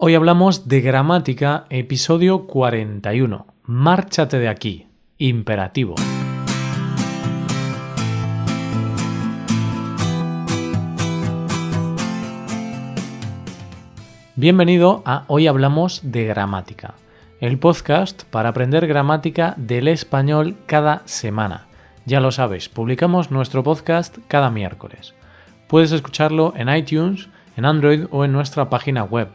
Hoy hablamos de gramática, episodio 41. Márchate de aquí. Imperativo. Bienvenido a Hoy Hablamos de Gramática, el podcast para aprender gramática del español cada semana. Ya lo sabes, publicamos nuestro podcast cada miércoles. Puedes escucharlo en iTunes, en Android o en nuestra página web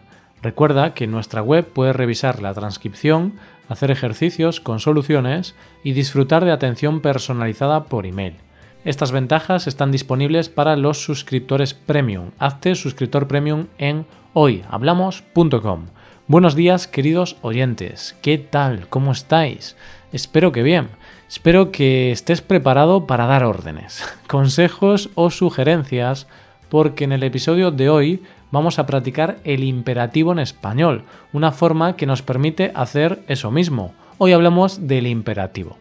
Recuerda que en nuestra web puedes revisar la transcripción, hacer ejercicios con soluciones y disfrutar de atención personalizada por email. Estas ventajas están disponibles para los suscriptores premium. Hazte suscriptor premium en hoyhablamos.com. Buenos días queridos oyentes, ¿qué tal? ¿Cómo estáis? Espero que bien. Espero que estés preparado para dar órdenes, consejos o sugerencias, porque en el episodio de hoy vamos a practicar el imperativo en español, una forma que nos permite hacer eso mismo. Hoy hablamos del imperativo.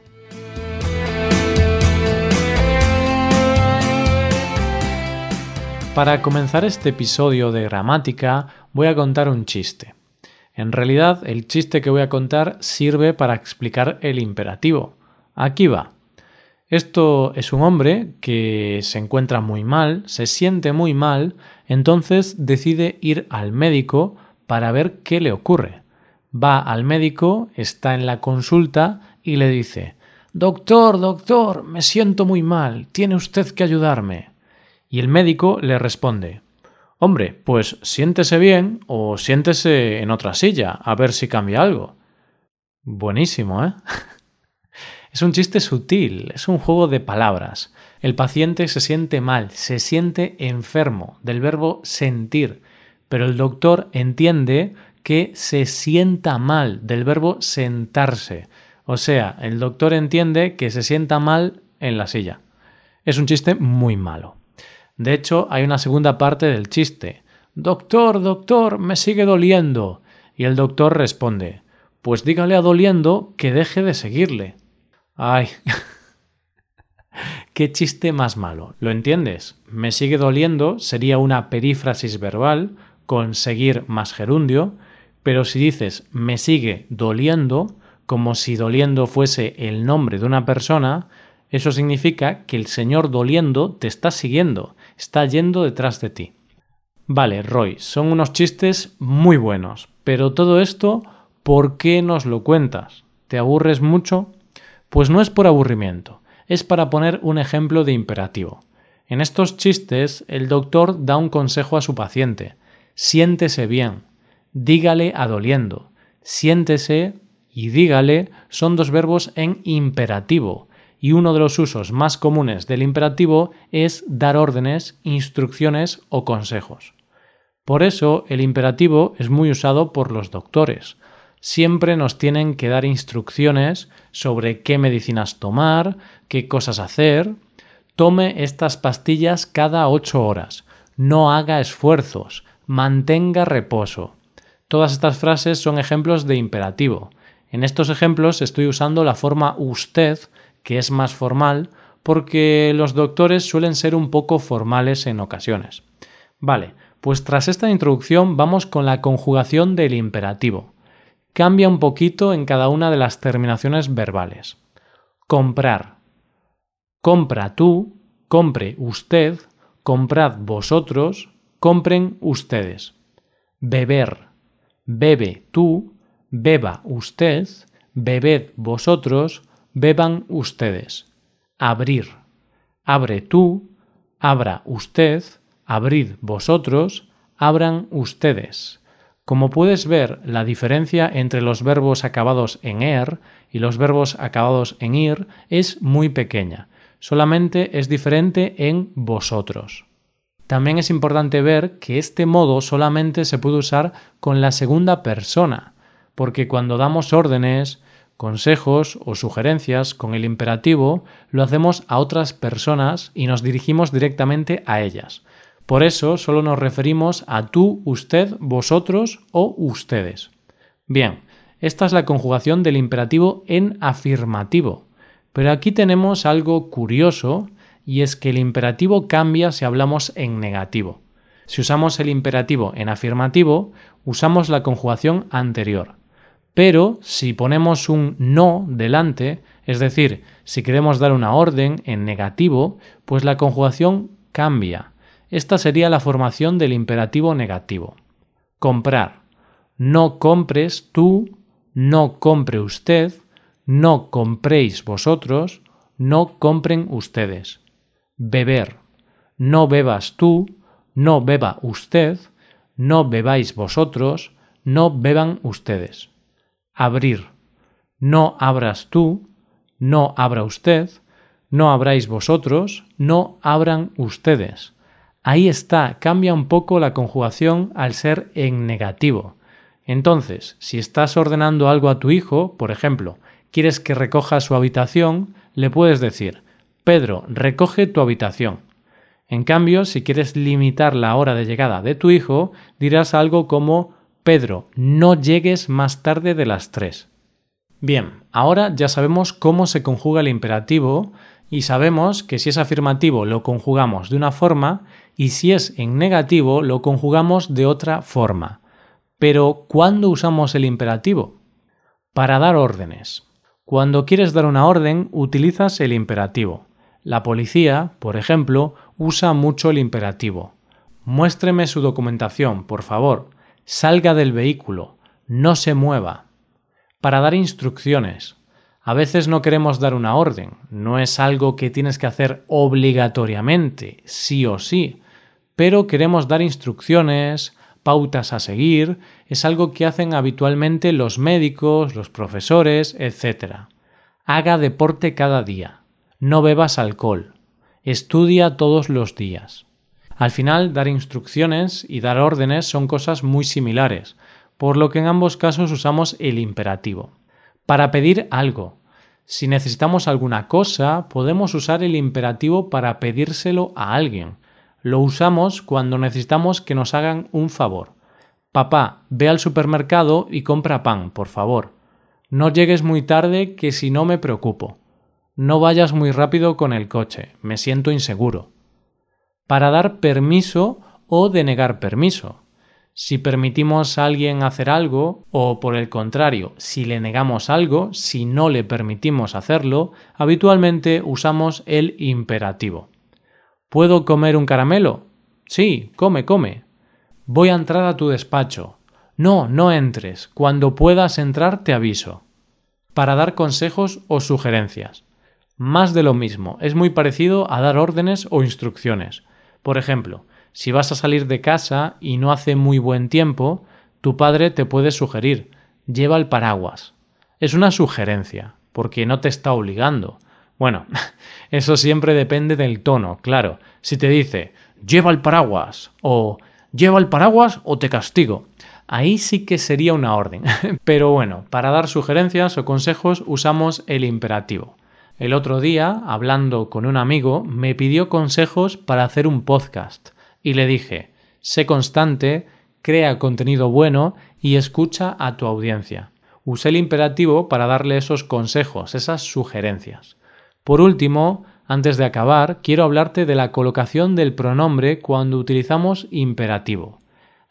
Para comenzar este episodio de gramática voy a contar un chiste. En realidad el chiste que voy a contar sirve para explicar el imperativo. Aquí va. Esto es un hombre que se encuentra muy mal, se siente muy mal, entonces decide ir al médico para ver qué le ocurre. Va al médico, está en la consulta y le dice Doctor, doctor, me siento muy mal, tiene usted que ayudarme. Y el médico le responde Hombre, pues siéntese bien o siéntese en otra silla, a ver si cambia algo. Buenísimo, ¿eh? Es un chiste sutil, es un juego de palabras. El paciente se siente mal, se siente enfermo, del verbo sentir, pero el doctor entiende que se sienta mal, del verbo sentarse. O sea, el doctor entiende que se sienta mal en la silla. Es un chiste muy malo. De hecho, hay una segunda parte del chiste. Doctor, doctor, me sigue doliendo. Y el doctor responde Pues dígale a doliendo que deje de seguirle. Ay. Qué chiste más malo. ¿Lo entiendes? Me sigue doliendo sería una perífrasis verbal con seguir más gerundio, pero si dices me sigue doliendo, como si doliendo fuese el nombre de una persona, eso significa que el señor doliendo te está siguiendo, está yendo detrás de ti. Vale, Roy, son unos chistes muy buenos, pero todo esto, ¿por qué nos lo cuentas? ¿Te aburres mucho? Pues no es por aburrimiento, es para poner un ejemplo de imperativo. En estos chistes, el doctor da un consejo a su paciente. Siéntese bien. Dígale adoliendo. Siéntese y dígale son dos verbos en imperativo, y uno de los usos más comunes del imperativo es dar órdenes, instrucciones o consejos. Por eso el imperativo es muy usado por los doctores, siempre nos tienen que dar instrucciones sobre qué medicinas tomar, qué cosas hacer. Tome estas pastillas cada ocho horas. No haga esfuerzos. Mantenga reposo. Todas estas frases son ejemplos de imperativo. En estos ejemplos estoy usando la forma usted, que es más formal, porque los doctores suelen ser un poco formales en ocasiones. Vale, pues tras esta introducción vamos con la conjugación del imperativo cambia un poquito en cada una de las terminaciones verbales. Comprar. Compra tú, compre usted, comprad vosotros, compren ustedes. Beber. Bebe tú, beba usted, bebed vosotros, beban ustedes. Abrir. Abre tú, abra usted, abrid vosotros, abran ustedes. Como puedes ver, la diferencia entre los verbos acabados en er y los verbos acabados en ir es muy pequeña, solamente es diferente en vosotros. También es importante ver que este modo solamente se puede usar con la segunda persona, porque cuando damos órdenes, consejos o sugerencias con el imperativo, lo hacemos a otras personas y nos dirigimos directamente a ellas. Por eso solo nos referimos a tú, usted, vosotros o ustedes. Bien, esta es la conjugación del imperativo en afirmativo. Pero aquí tenemos algo curioso y es que el imperativo cambia si hablamos en negativo. Si usamos el imperativo en afirmativo, usamos la conjugación anterior. Pero si ponemos un no delante, es decir, si queremos dar una orden en negativo, pues la conjugación cambia. Esta sería la formación del imperativo negativo. Comprar. No compres tú, no compre usted, no compréis vosotros, no compren ustedes. Beber. No bebas tú, no beba usted, no bebáis vosotros, no beban ustedes. Abrir. No abras tú, no abra usted, no abráis vosotros, no abran ustedes. Ahí está, cambia un poco la conjugación al ser en negativo. Entonces, si estás ordenando algo a tu hijo, por ejemplo, quieres que recoja su habitación, le puedes decir Pedro, recoge tu habitación. En cambio, si quieres limitar la hora de llegada de tu hijo, dirás algo como Pedro, no llegues más tarde de las tres. Bien, ahora ya sabemos cómo se conjuga el imperativo y sabemos que si es afirmativo lo conjugamos de una forma y si es en negativo lo conjugamos de otra forma. Pero, ¿cuándo usamos el imperativo? Para dar órdenes. Cuando quieres dar una orden, utilizas el imperativo. La policía, por ejemplo, usa mucho el imperativo. Muéstreme su documentación, por favor. Salga del vehículo. No se mueva. Para dar instrucciones. A veces no queremos dar una orden. No es algo que tienes que hacer obligatoriamente, sí o sí. Pero queremos dar instrucciones, pautas a seguir. Es algo que hacen habitualmente los médicos, los profesores, etc. Haga deporte cada día. No bebas alcohol. Estudia todos los días. Al final, dar instrucciones y dar órdenes son cosas muy similares, por lo que en ambos casos usamos el imperativo. Para pedir algo. Si necesitamos alguna cosa, podemos usar el imperativo para pedírselo a alguien. Lo usamos cuando necesitamos que nos hagan un favor. Papá, ve al supermercado y compra pan, por favor. No llegues muy tarde que si no me preocupo. No vayas muy rápido con el coche, me siento inseguro. Para dar permiso o denegar permiso. Si permitimos a alguien hacer algo, o por el contrario, si le negamos algo, si no le permitimos hacerlo, habitualmente usamos el imperativo. ¿Puedo comer un caramelo? Sí, come, come. Voy a entrar a tu despacho. No, no entres. Cuando puedas entrar te aviso. Para dar consejos o sugerencias más de lo mismo, es muy parecido a dar órdenes o instrucciones. Por ejemplo, si vas a salir de casa y no hace muy buen tiempo, tu padre te puede sugerir lleva el paraguas. Es una sugerencia, porque no te está obligando. Bueno, eso siempre depende del tono, claro. Si te dice lleva el paraguas o lleva el paraguas o te castigo. Ahí sí que sería una orden. Pero bueno, para dar sugerencias o consejos usamos el imperativo. El otro día, hablando con un amigo, me pidió consejos para hacer un podcast y le dije, sé constante, crea contenido bueno y escucha a tu audiencia. Usé el imperativo para darle esos consejos, esas sugerencias. Por último, antes de acabar, quiero hablarte de la colocación del pronombre cuando utilizamos imperativo.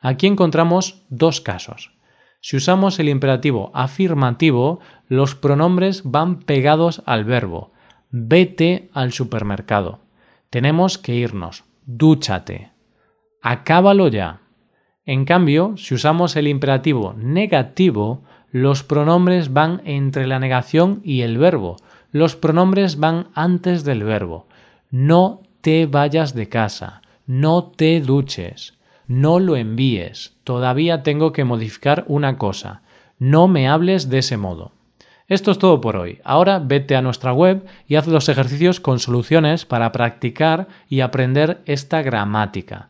Aquí encontramos dos casos. Si usamos el imperativo afirmativo, los pronombres van pegados al verbo. Vete al supermercado. Tenemos que irnos. Dúchate. Acábalo ya. En cambio, si usamos el imperativo negativo, los pronombres van entre la negación y el verbo. Los pronombres van antes del verbo. No te vayas de casa. No te duches no lo envíes, todavía tengo que modificar una cosa, no me hables de ese modo. Esto es todo por hoy. Ahora vete a nuestra web y haz los ejercicios con soluciones para practicar y aprender esta gramática.